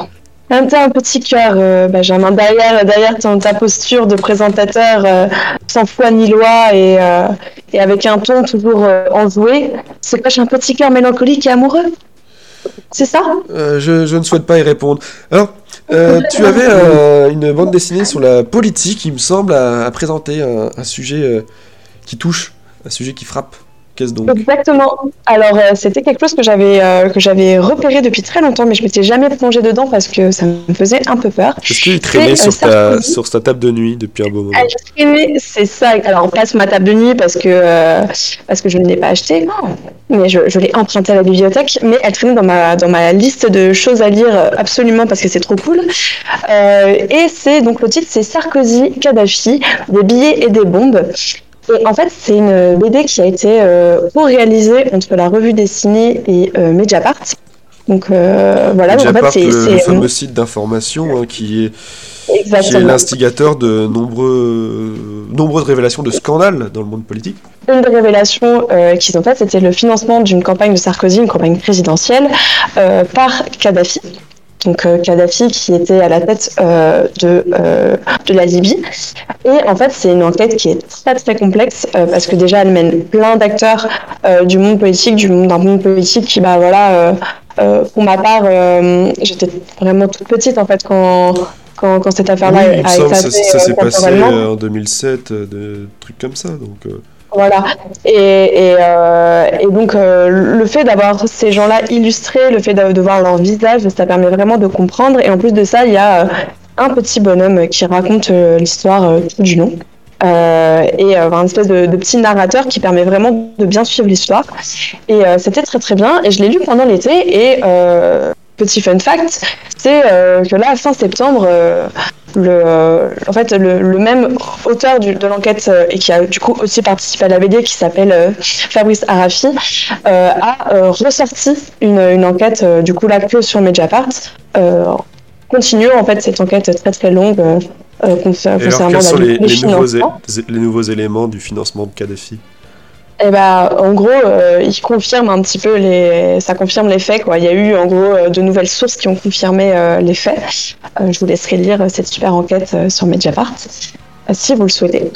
Un, t'as un petit cœur, euh, Benjamin, derrière, derrière ton, ta posture de présentateur euh, sans foi ni loi et, euh, et avec un ton toujours enjoué, se cache un petit cœur mélancolique et amoureux? C'est ça? Euh, je, ne souhaite pas y répondre. Alors, euh, tu avais euh, une bande dessinée sur la politique, il me semble, à, présenter un, sujet qui touche, un sujet qui frappe. Qu'est-ce donc? Exactement. Alors, euh, c'était quelque chose que j'avais euh, que j'avais repéré depuis très longtemps, mais je m'étais jamais plongée dedans parce que ça me faisait un peu peur. Est-ce qu'il traînait euh, sur, ta, sur ta table de nuit depuis un beau moment? Elle traînait, c'est ça. Alors, pas sur ma table de nuit parce que, euh, parce que je ne l'ai pas acheté, non. Mais je, je l'ai emprunté à la bibliothèque, mais elle traînait dans ma, dans ma liste de choses à lire absolument parce que c'est trop cool. Et c'est donc le titre, c'est Sarkozy, Kadhafi, des billets et des bombes. Et en fait, c'est une BD qui a été euh, co-réalisée entre la revue dessinée et euh, Mediapart. Donc euh, voilà, donc en fait, Mediapart, c'est. le, fameux site d'information hein, qui est, qui est Exactement. l'instigateur de nombreux, nombreuses révélations de scandales dans le monde politique. Une des révélations qu'ils ont faites, c'était le financement d'une campagne de Sarkozy, une campagne présidentielle, par Kadhafi. Donc euh, Kadhafi qui était à la tête euh, de, euh, de la Libye. Et en fait, c'est une enquête qui est très très complexe parce que déjà elle mène plein d'acteurs du monde politique, du monde d'un monde politique qui, bah voilà, pour ma part, j'étais vraiment toute petite en fait quand, quand, quand cette affaire-là oui, a éclaté. ça, ça s'est passé en 2007, euh, de trucs comme ça. Donc, euh, Voilà. Et, et, euh, donc, euh, le fait d'avoir ces gens-là illustrés, le fait de, de voir leur visage, ça permet vraiment de comprendre. Et en plus de ça, il y a euh, un petit bonhomme qui raconte l'histoire tout du long. Et euh, un espèce de, petit narrateur qui permet vraiment de bien suivre l'histoire. Et c'était très très bien. Et je l'ai lu pendant l'été. Et petit fun fact, c'est euh, que là, fin septembre, euh, le, euh, en fait, le, le même auteur du- de l'enquête et qui a du coup aussi participé à la BD, qui s'appelle Fabrice Arafi, a ressorti une, une enquête du coup là que sur Mediapart, continuant en fait cette enquête très très longue alors, concernant quels sont du les, les nouveaux, les nouveaux éléments du financement de Kadhafi? Et bah, en gros, euh, il confirme un petit peu les, ça confirme les faits. Quoi. Il y a eu en gros euh, de nouvelles sources qui ont confirmé euh, les faits. Euh, je vous laisserai lire cette super enquête sur Mediapart, si vous le souhaitez.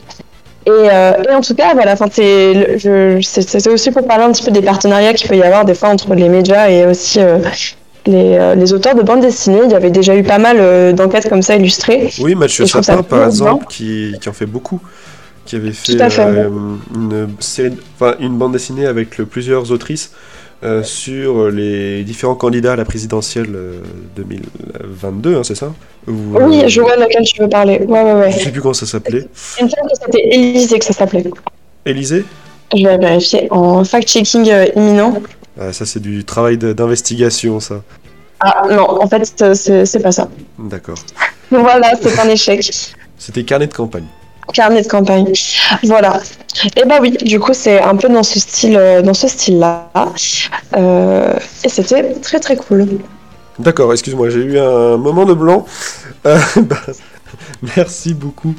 Et, et en tout cas, voilà, c'est aussi pour parler un petit peu des partenariats qu'il peut y avoir des fois entre les médias et aussi les, les auteurs de bande dessinée. Il y avait déjà eu pas mal d'enquêtes comme ça illustrées. Oui, Mathieu Sapin, par exemple, qui, qui en fait beaucoup, qui avait fait euh, une, série, une bande dessinée avec le- plusieurs autrices euh, sur les différents candidats à la présidentielle euh, 2022, hein, c'est ça? Ou, Oui, euh, je vois laquelle tu veux parler. Ouais, ouais, ouais. Je sais plus comment ça s'appelait. Il me semble que c'était Élysée que ça s'appelait. Élysée? Je vais vérifier en fact-checking euh, imminent. Ah, Ça, c'est du travail d'investigation, ça. Ah non, en fait, euh, c'est pas ça. D'accord. Voilà, c'est un échec. C'était carnet de campagne. Carnet de campagne. Voilà. Et bah oui, du coup, c'est un peu dans ce style, euh, dans ce style-là. Euh, et c'était très très cool. D'accord, excuse-moi, j'ai eu un moment de blanc. Euh, bah, merci beaucoup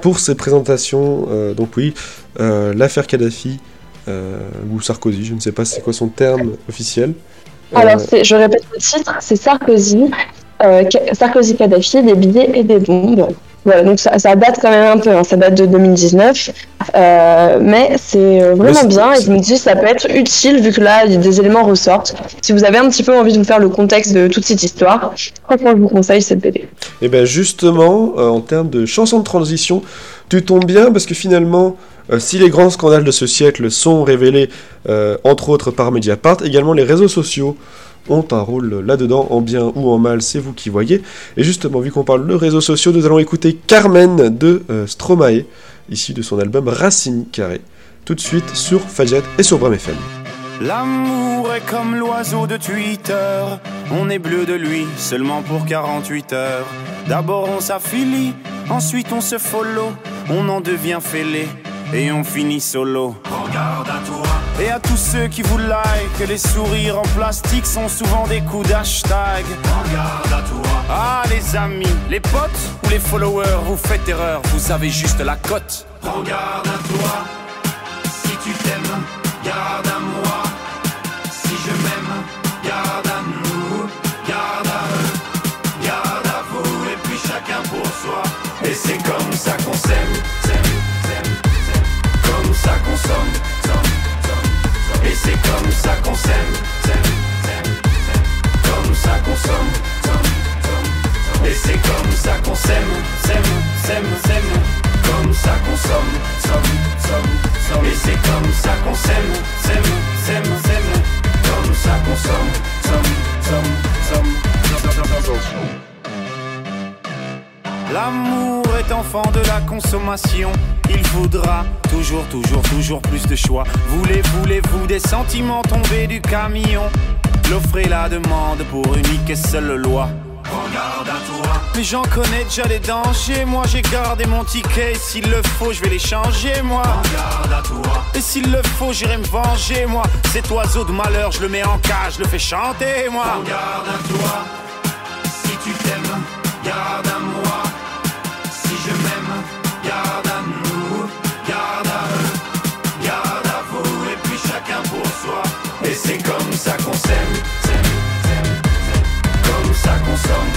pour ces présentations. Donc oui, l'affaire Kadhafi ou Sarkozy, je ne sais pas c'est quoi son terme officiel. Alors, c'est- je répète le titre, c'est Sarkozy, euh, Ka- Sarkozy Kadhafi, des billets et des bombes. Voilà, donc ça, ça date quand même un peu, hein, ça date de 2019, euh, mais c'est euh, vraiment bien et je me dis ça peut être utile vu que là des éléments ressortent. Si vous avez un petit peu envie de vous faire le contexte de toute cette histoire, franchement je vous conseille cette BD. Et bien justement, euh, en termes de chanson de transition, tu tombes bien parce que finalement, euh, si les grands scandales de ce siècle sont révélés, entre autres par Mediapart, également les réseaux sociaux ont un rôle là-dedans, en bien ou en mal, c'est vous qui voyez. Et justement, vu qu'on parle de réseaux sociaux, nous allons écouter Carmen de euh, Stromae, issu de son album Racine Carrée, tout de suite sur Fadjet et sur Bram FM. L'amour est comme l'oiseau de Twitter. On est bleu de lui seulement pour 48 heures. D'abord on s'affilie, ensuite on se follow. On en devient fêlé et on finit solo. Regarde à toi. Et à tous ceux qui vous like, les sourires en plastique sont souvent des coups d'hashtag. Regarde à toi. Ah les amis, les potes ou les followers, vous faites erreur, vous avez juste la cote. Regarde à toi. Ça. Comme ça somme, somme, somme. L'amour est enfant de la consommation. Il faudra toujours, toujours, toujours plus de choix. Voulez, voulez-vous des sentiments tombés du camion? L'offre et la demande pour unique et seule loi. Regarde à toi. Mais j'en connais déjà les dangers. Moi j'ai gardé mon ticket. Et S'il le faut, je vais les changer, moi. Regarde à toi. Et s'il le faut, j'irai me venger, moi. Cet oiseau de malheur, je le mets en cage, je le fais chanter, moi. Regarde à toi. Si tu t'aimes, garde à moi. Si je m'aime, garde à nous, garde à eux, garde à vous, et puis chacun pour soi. Et c'est comme ça qu'on s'aime, ça qu'on somme.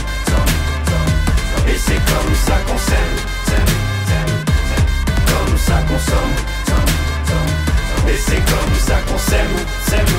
Et c'est comme ça qu'on s'aime. Comme ça qu'on somme. Et c'est comme ça qu'on s'aime, s'aime,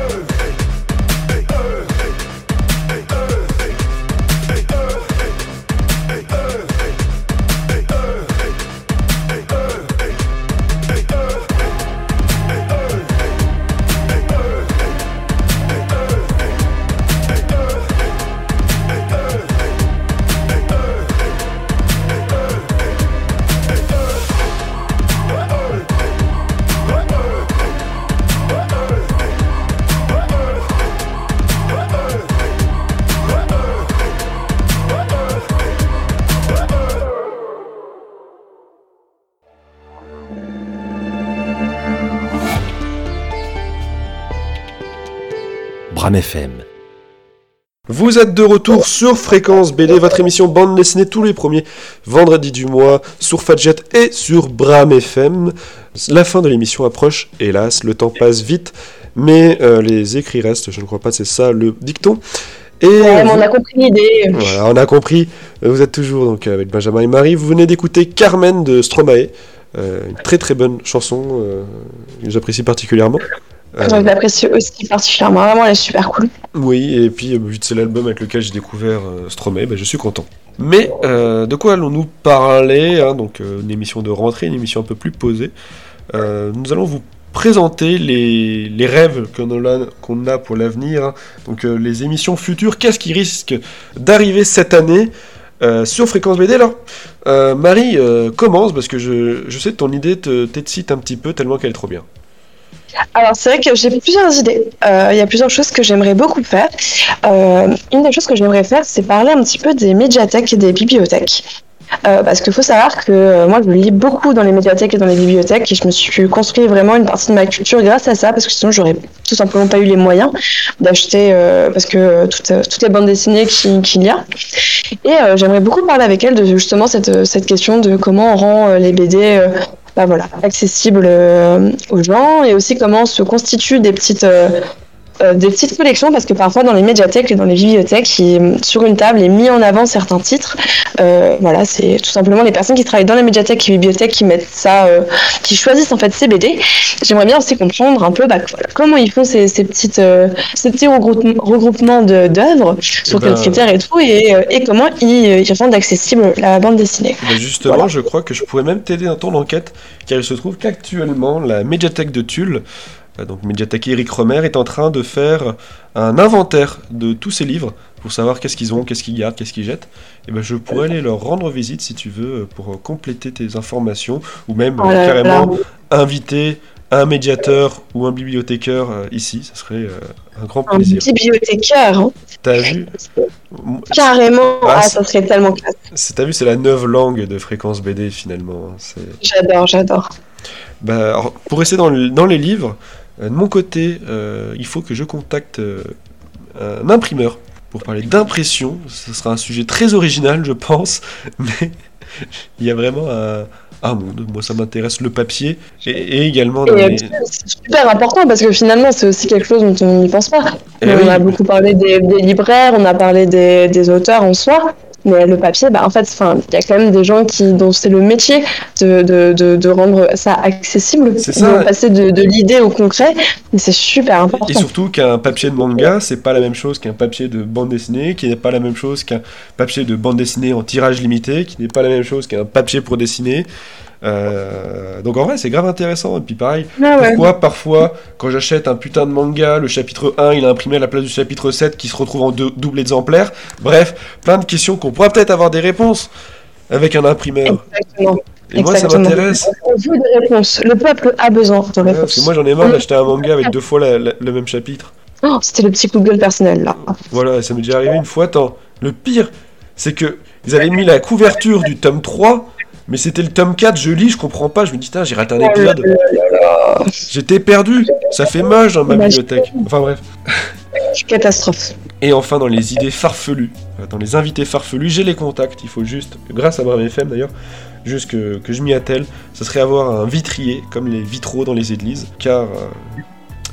Bram FM. Vous êtes de retour sur Fréquence BD, votre émission bande dessinée tous les premiers vendredis du mois sur Fadjet et sur Bram FM. La fin de l'émission approche, hélas, le temps passe vite, mais euh, les écrits restent, je ne crois pas, c'est ça le dicton. Et Ouais, mais vous- on a compris l'idée. Voilà, on a compris. Vous êtes toujours donc avec Benjamin et Marie. Vous venez d'écouter Carmen de Stromae, euh, une très très bonne chanson euh, que j'apprécie particulièrement. Euh, Je l'apprécie aussi particulièrement. Vraiment, elle est super cool. oui, et puis euh, vu que c'est l'album avec lequel j'ai découvert euh, Stromae, ben, je suis content. Mais euh, de quoi allons-nous parler hein, Donc euh, une émission de rentrée, une émission un peu plus posée. Euh, nous allons vous présenter les, les rêves qu'on a, a pour l'avenir. hein. Donc euh, les émissions futures, qu'est-ce qui risque d'arriver cette année euh, sur Fréquence BD Alors, euh, Marie, euh, commence parce que je, je sais que ton idée te t'excite un petit peu tellement qu'elle est trop bien. Alors, c'est vrai que j'ai plusieurs idées. Euh, Il y a plusieurs choses que j'aimerais beaucoup faire. Euh, une des choses que j'aimerais faire, c'est parler un petit peu des médiathèques et des bibliothèques. Euh, parce qu'il faut savoir que moi, je lis beaucoup dans les médiathèques et dans les bibliothèques et je me suis construit vraiment une partie de ma culture grâce à ça, parce que sinon, j'aurais tout simplement pas eu les moyens d'acheter, parce que toutes, toutes les bandes dessinées qui- qu'il y a. Et j'aimerais beaucoup parler avec elle de justement cette, cette question de comment on rend les BD bah voilà, accessibles euh, aux gens et aussi comment se constituent des petites, euh, des petites collections parce que parfois dans les médiathèques et dans les bibliothèques, il- sur une table est mis en avant certains titres. Euh, voilà, c'est tout simplement les personnes qui travaillent dans les médiathèques et bibliothèques qui mettent ça, euh, qui choisissent en fait ces BD. J'aimerais bien aussi comprendre un peu bah, voilà, comment ils font ces, ces petites, euh, ces petits regroupements, d'œuvres, sur ben, quels critères et tout, et, euh, et comment ils, euh, ils rendent accessible la bande dessinée. Ben justement, je crois que je pourrais même t'aider dans ton enquête, car il se trouve qu'actuellement, la médiathèque de Tulle, euh, donc médiathèque Eric Romer, est en train de faire un inventaire de tous ces livres pour savoir qu'est-ce qu'ils ont, qu'est-ce qu'ils gardent, qu'est-ce qu'ils jettent. Et ben je pourrais aller leur rendre visite si tu veux euh, pour euh, compléter tes informations ou même euh, Oh carrément inviter un médiateur ou un bibliothécaire euh, ici, ça serait euh, un grand Un plaisir. bibliothécaire, hein. T'as vu carrément, Ah, ah, ça serait tellement classe. T'as vu, c'est la neuve langue de fréquence BD finalement. hein, J'adore, j'adore. Bah, alors, pour rester dans, le- dans les livres, euh, de mon côté, euh, il faut que je contacte euh, un imprimeur pour parler d'impression. Ce sera un sujet très original, je pense, mais il y a vraiment un, un monde. Moi, ça m'intéresse le papier et, et également euh, les... c'est super important parce que finalement, c'est aussi quelque chose dont on n'y pense pas. Eh on oui. a beaucoup parlé des, des libraires, on a parlé des, des auteurs en soi. Mais le papier, bah, en fait, il y a quand même des gens qui, dont c'est le métier de, de, de, de rendre ça accessible, C'est ça. de passer de, de l'idée au concret. Et c'est super important. Et surtout qu'un papier de manga, c'est pas la même chose qu'un papier de bande dessinée, qui n'est pas la même chose qu'un papier de bande dessinée en tirage limité, qui n'est pas la même chose qu'un papier pour dessiner. Euh, donc en vrai, c'est grave intéressant. Et puis pareil, Ah ouais. pourquoi parfois, quand j'achète un putain de manga, le chapitre 1, il est imprimé à la place du chapitre 7 qui se retrouve en deux, double exemplaire Bref, plein de questions qu'on pourra peut-être avoir des réponses avec un imprimeur. Exactement. Et moi, ça m'intéresse. On veut des réponses. Le peuple a besoin de Ouais, réponses. parce que moi, j'en ai marre d'acheter un manga avec deux fois la- la- le même chapitre. Oh, C'était le petit coup de gueule personnel là. Voilà, ça m'est déjà arrivé une fois. Attends, le pire, c'est que ils avaient mis la couverture du tome 3, mais c'était le tome 4, je lis, je comprends pas, je me dis, Tain, j'ai raté un épisode. J'étais perdu, ça fait moche dans ma bibliothèque. Enfin bref. Catastrophe. Et enfin, dans les idées farfelues, euh, dans les invités farfelus, j'ai les contacts, il faut juste, grâce à Brave FM d'ailleurs, juste que, que je m'y attelle, ça serait avoir un vitrier, comme les vitraux dans les églises, car euh,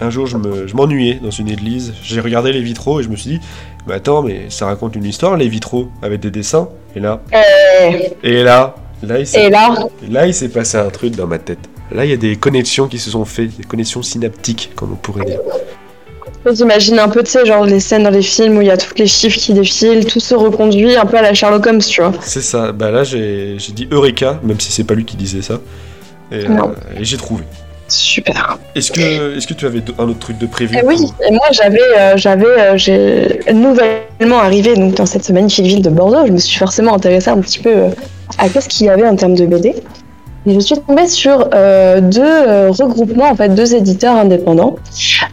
un jour je me- je m'ennuyais dans une église, j'ai regardé les vitraux et je me suis dit, mais attends, mais ça raconte une histoire, les vitraux, avec des dessins, et là, Euh, et là, là il Et là là, il s'est passé un truc dans ma tête. Là, il y a des connexions qui se sont faites, des connexions synaptiques, comme on pourrait dire. J'imagine un peu, tu sais, genre les scènes dans les films où il y a tous les chiffres qui défilent, tout se reconduit un peu à la Sherlock Holmes, tu vois. C'est ça. Bah là, j'ai dit Eureka, même si c'est pas lui qui disait ça. Et, euh, et j'ai trouvé. Super. Est-ce que, est que tu avais un autre truc de prévu Et oui, et moi j'avais, euh, j'avais, euh, j'ai nouvellement arrivé donc dans cette magnifique ville de Bordeaux. Je me suis forcément intéressée un petit peu euh, à qu'est-ce qu'il y avait en termes de BD. Et je suis tombée sur euh, deux euh, regroupements, en fait, deux éditeurs indépendants.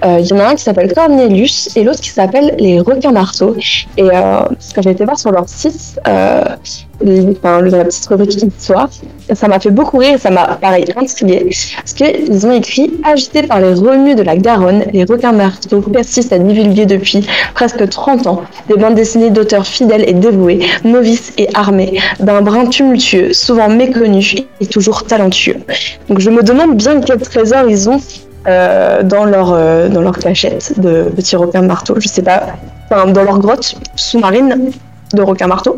Euh, Il y en a un qui s'appelle Cornelius et l'autre qui s'appelle Les Requins Marteaux. Et euh, quand j'ai été voir sur leur site, euh, enfin, dans la petite rubrique histoire. Ça m'a fait beaucoup rire, ça m'a pareil intrigué, parce qu'ils ont écrit Agités par les remues de la Garonne, les requins marteaux persistent à divulguer depuis presque 30 ans des bandes dessinées d'auteurs fidèles et dévoués, novices et armés, d'un brin tumultueux, souvent méconnu et toujours talentueux. Donc je me demande bien quel trésor ils ont euh, dans leur euh, dans leur cachette de petits requins marteaux. Je sais pas, dans leur grotte sous-marine de requins marteaux.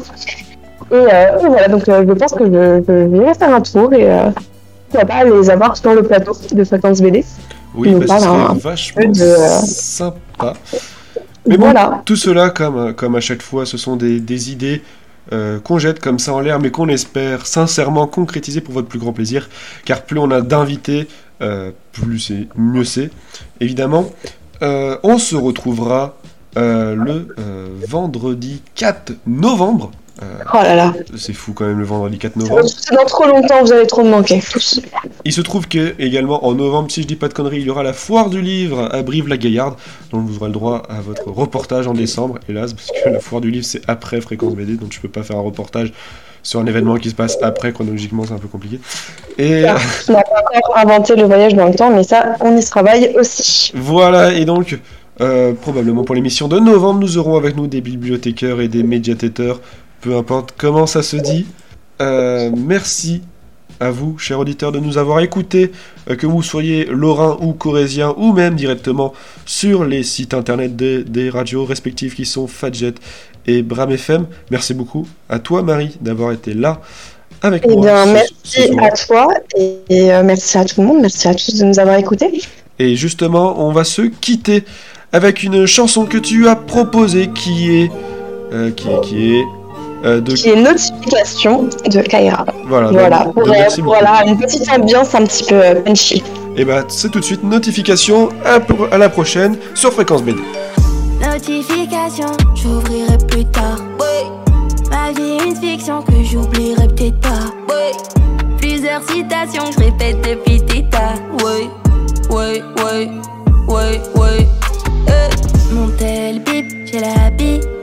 Et, euh, et voilà, donc euh, je pense que je, je vais faire un tour et euh, pourquoi pas les avoir sur le plateau de Fréquence BD. Oui, bah, ce serait vachement de, sympa. Mais bon, Voilà. tout cela, comme, comme à chaque fois, ce sont des, des idées euh, qu'on jette comme ça en l'air, mais qu'on espère sincèrement concrétiser pour votre plus grand plaisir. Car plus on a d'invités, euh, plus c'est, mieux c'est, évidemment. Euh, on se retrouvera le vendredi 4 novembre. Euh, Oh là là. c'est fou quand même le vendredi 4 novembre. C'est dans trop longtemps, vous avez trop me manquer. Il se trouve que également en novembre, si je dis pas de conneries, il y aura la foire du livre à Brive-la-Gaillarde, donc vous aurez le droit à votre reportage en décembre, hélas, parce que la foire du livre c'est après Fréquence BD, donc je peux pas faire un reportage sur un événement qui se passe après, chronologiquement c'est un peu compliqué. Et On n'a pas encore inventé le voyage dans le temps, mais ça, on y travaille aussi. voilà, et donc euh, probablement pour l'émission de novembre, nous aurons avec nous des bibliothécaires et des médiatéteurs, peu importe comment ça se dit. Euh, merci à vous, chers auditeurs, de nous avoir écoutés, euh, que vous soyez lorrain ou corésien, ou même directement sur les sites internet des, des radios respectives qui sont Fadjet et Bram FM. Merci beaucoup à toi, Marie, d'avoir été là avec Eh moi. bien, ce- merci ce à toi et, et, euh, merci à tout le monde. Merci à tous de nous avoir écoutés. Et justement, on va se quitter avec une chanson que tu as proposée qui est. euh, qui est. Qui est. euh, de. Qui est notification de Kaira. Voilà, Voilà, pour, de- euh, pour, beaucoup. voilà, une petite ambiance un petit peu euh, punchy. Et bah, c'est tout de suite notification. À, pour- à la prochaine sur Fréquence BD. Notification, j'ouvrirai plus tard. Ma vie est une fiction que j'oublierai peut-être pas. Plusieurs citations que je répète depuis Tita. Ouais, ouais, ouais, ouais, ouais. Euh, mon tel bip, j'ai l'habitude. J'en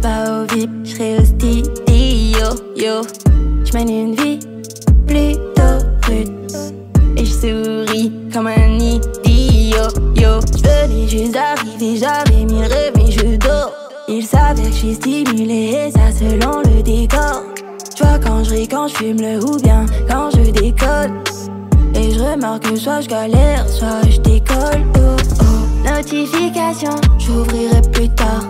pas au vip, j'serai hostile. Yo, yo, j'mène une vie plutôt rude. Et je souris comme un idiot, yo. Je venais juste d'arriver, j'avais mis le réveil, je dors. Il savait que je suis stimulé et ça selon le décor. Tu vois quand je quand je fume le ou bien quand je décolle. Et je remarque que soit je galère, soit je décolle. Oh, oh. Notification, j'ouvrirai plus tard.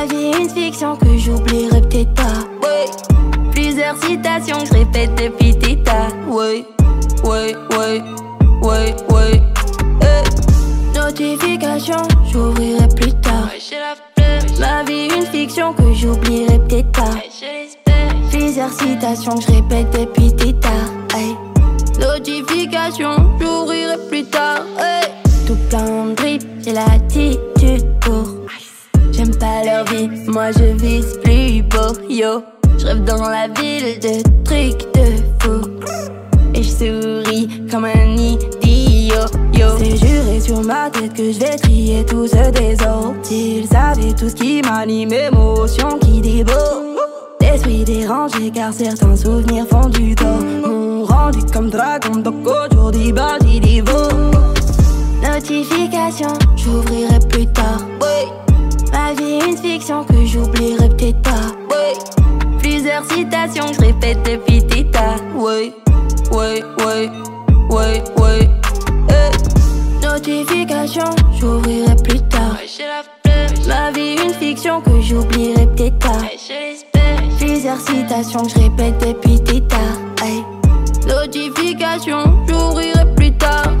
Ma vie une fiction que j'oublierai peut-être pas. Plusieurs citations que je répète depuis Tita. Ouais, ouais, ouais, ouais, ouais. Notification, j'ouvrirai plus tard. Ma vie une fiction que j'oublierai peut-être pas. Plusieurs citations que je répète depuis Tita. Hey. Notification, j'ouvrirai plus tard. Hey. Tout plein de drip, j'ai l'attitude moi je vise plus beau, yo. Je rêve dans la ville de trucs de fou. Et je souris comme un idiot, yo. C'est juré sur ma tête que je vais trier tout ce désordre. S'ils savaient tout ce qui m'anime, émotion qui déborde. L'esprit dérangé car certains souvenirs font du tort. M'ont rendu comme dragon, donc aujourd'hui, bah j'y dévore. Notification, j'ouvrirai plus tard. Ma vie une fiction que j'oublierai peut-être pas. Plusieurs citations que je répète depuis Tita. Ouais, ouais, ouais, ouais, ouais. Euh. Notification, j'ouvrirai plus tard. Ma vie une fiction que j'oublierai peut-être pas. Plusieurs citations que je répète depuis Tita. Hey. Notification, j'ouvrirai plus tard.